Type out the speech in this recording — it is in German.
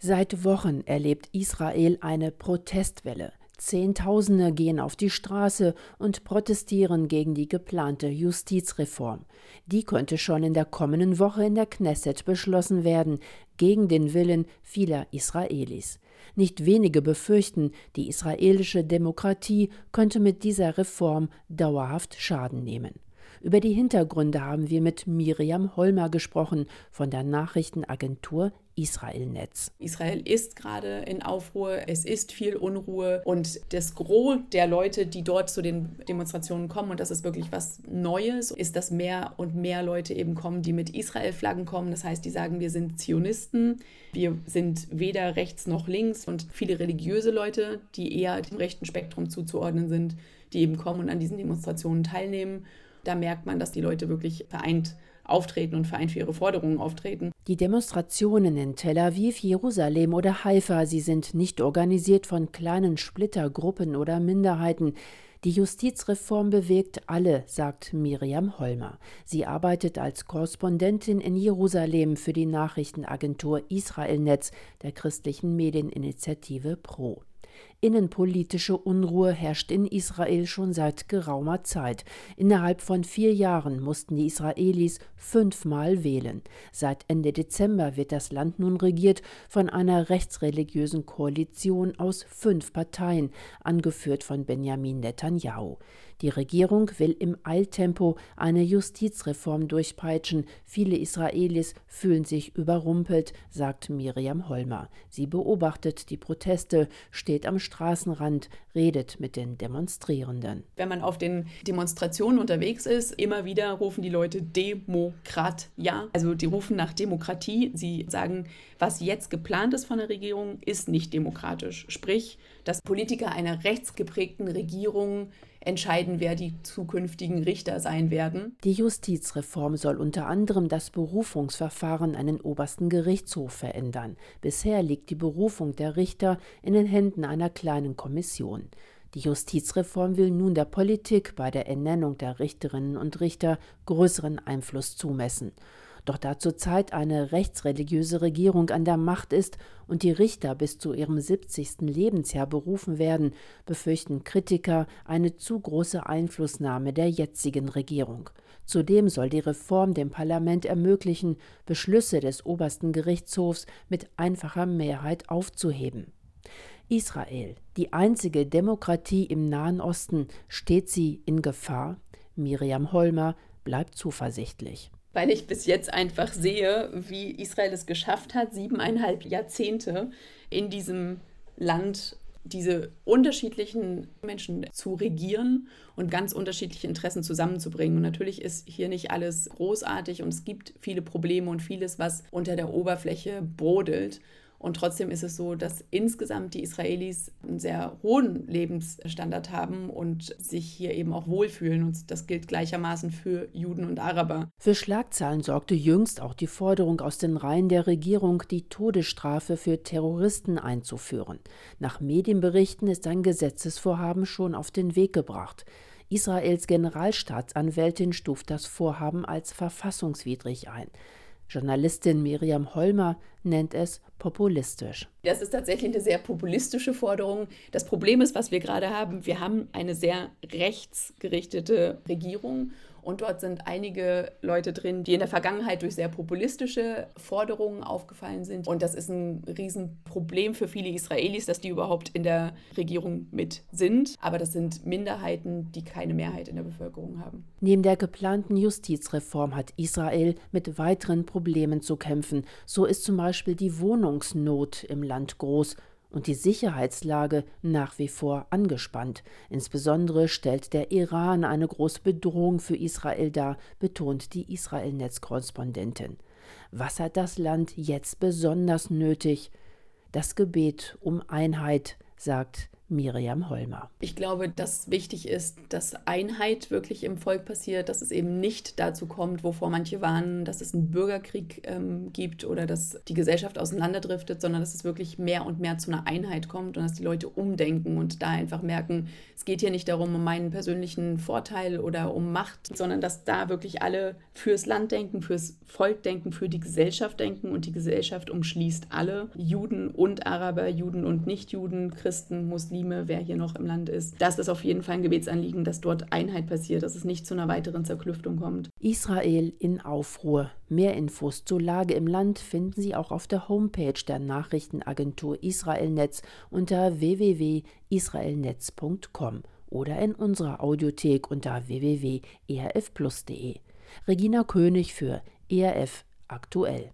Seit Wochen erlebt Israel eine Protestwelle. Zehntausende gehen auf die Straße und protestieren gegen die geplante Justizreform. Die könnte schon in der kommenden Woche in der Knesset beschlossen werden, gegen den Willen vieler Israelis. Nicht wenige befürchten, die israelische Demokratie könnte mit dieser Reform dauerhaft Schaden nehmen. Über die Hintergründe haben wir mit Miriam Holmer gesprochen von der Nachrichtenagentur Israelnetz. Israel ist gerade in Aufruhr, es ist viel Unruhe und das Gros der Leute, die dort zu den Demonstrationen kommen, und das ist wirklich was Neues, ist, dass mehr und mehr Leute eben kommen, die mit Israel-Flaggen kommen. Das heißt, die sagen, wir sind Zionisten, wir sind weder rechts noch links und viele religiöse Leute, die eher dem rechten Spektrum zuzuordnen sind, die eben kommen und an diesen Demonstrationen teilnehmen. Da merkt man, dass die Leute wirklich vereint auftreten und vereint für ihre Forderungen auftreten. Die Demonstrationen in Tel Aviv, Jerusalem oder Haifa, sie sind nicht organisiert von kleinen Splittergruppen oder Minderheiten. Die Justizreform bewegt alle, sagt Miriam Holmer. Sie arbeitet als Korrespondentin in Jerusalem für die Nachrichtenagentur Israelnetz der christlichen Medieninitiative Pro. Innenpolitische Unruhe herrscht in Israel schon seit geraumer Zeit. Innerhalb von vier Jahren mussten die Israelis fünfmal wählen. Seit Ende Dezember wird das Land nun regiert von einer rechtsreligiösen Koalition aus fünf Parteien, angeführt von Benjamin Netanyahu. Die Regierung will im Eiltempo eine Justizreform durchpeitschen. Viele Israelis fühlen sich überrumpelt, sagt Miriam Holmer. Sie beobachtet die Proteste, steht am Straßenrand, redet mit den Demonstrierenden. Wenn man auf den Demonstrationen unterwegs ist, immer wieder rufen die Leute Demokrat, ja. Also die rufen nach Demokratie. Sie sagen, was jetzt geplant ist von der Regierung, ist nicht demokratisch. Sprich, dass Politiker einer rechtsgeprägten Regierung entscheiden, wer die zukünftigen Richter sein werden. Die Justizreform soll unter anderem das Berufungsverfahren an den obersten Gerichtshof verändern. Bisher liegt die Berufung der Richter in den Händen einer kleinen Kommission. Die Justizreform will nun der Politik bei der Ernennung der Richterinnen und Richter größeren Einfluss zumessen. Doch da zurzeit eine rechtsreligiöse Regierung an der Macht ist und die Richter bis zu ihrem 70. Lebensjahr berufen werden, befürchten Kritiker eine zu große Einflussnahme der jetzigen Regierung. Zudem soll die Reform dem Parlament ermöglichen, Beschlüsse des obersten Gerichtshofs mit einfacher Mehrheit aufzuheben. Israel, die einzige Demokratie im Nahen Osten, steht sie in Gefahr? Miriam Holmer bleibt zuversichtlich weil ich bis jetzt einfach sehe, wie Israel es geschafft hat, siebeneinhalb Jahrzehnte in diesem Land diese unterschiedlichen Menschen zu regieren und ganz unterschiedliche Interessen zusammenzubringen. Und natürlich ist hier nicht alles großartig und es gibt viele Probleme und vieles, was unter der Oberfläche brodelt. Und trotzdem ist es so, dass insgesamt die Israelis einen sehr hohen Lebensstandard haben und sich hier eben auch wohlfühlen. Und das gilt gleichermaßen für Juden und Araber. Für Schlagzeilen sorgte jüngst auch die Forderung aus den Reihen der Regierung, die Todesstrafe für Terroristen einzuführen. Nach Medienberichten ist ein Gesetzesvorhaben schon auf den Weg gebracht. Israels Generalstaatsanwältin stuft das Vorhaben als verfassungswidrig ein. Journalistin Miriam Holmer nennt es populistisch. Das ist tatsächlich eine sehr populistische Forderung. Das Problem ist, was wir gerade haben, wir haben eine sehr rechtsgerichtete Regierung und dort sind einige Leute drin, die in der Vergangenheit durch sehr populistische Forderungen aufgefallen sind. Und das ist ein Riesenproblem für viele Israelis, dass die überhaupt in der Regierung mit sind. Aber das sind Minderheiten, die keine Mehrheit in der Bevölkerung haben. Neben der geplanten Justizreform hat Israel mit weiteren Problemen zu kämpfen. So ist zum Beispiel die Wohnungsnot im Land groß und die Sicherheitslage nach wie vor angespannt. Insbesondere stellt der Iran eine große Bedrohung für Israel dar, betont die Israel-Netz-Korrespondentin. Was hat das Land jetzt besonders nötig? Das Gebet um Einheit, sagt Miriam Holmer. Ich glaube, dass wichtig ist, dass Einheit wirklich im Volk passiert, dass es eben nicht dazu kommt, wovor manche warnen, dass es einen Bürgerkrieg ähm, gibt oder dass die Gesellschaft auseinanderdriftet, sondern dass es wirklich mehr und mehr zu einer Einheit kommt und dass die Leute umdenken und da einfach merken, es geht hier nicht darum, um meinen persönlichen Vorteil oder um Macht, sondern dass da wirklich alle fürs Land denken, fürs Volk denken, für die Gesellschaft denken und die Gesellschaft umschließt alle, Juden und Araber, Juden und Nichtjuden, Christen, Muslime, Muslime, wer hier noch im Land ist. Das ist auf jeden Fall ein Gebetsanliegen, dass dort Einheit passiert, dass es nicht zu einer weiteren Zerklüftung kommt. Israel in Aufruhr. Mehr Infos zur Lage im Land finden Sie auch auf der Homepage der Nachrichtenagentur Israelnetz unter www.israelnetz.com oder in unserer Audiothek unter www.erfplus.de. Regina König für ERF aktuell.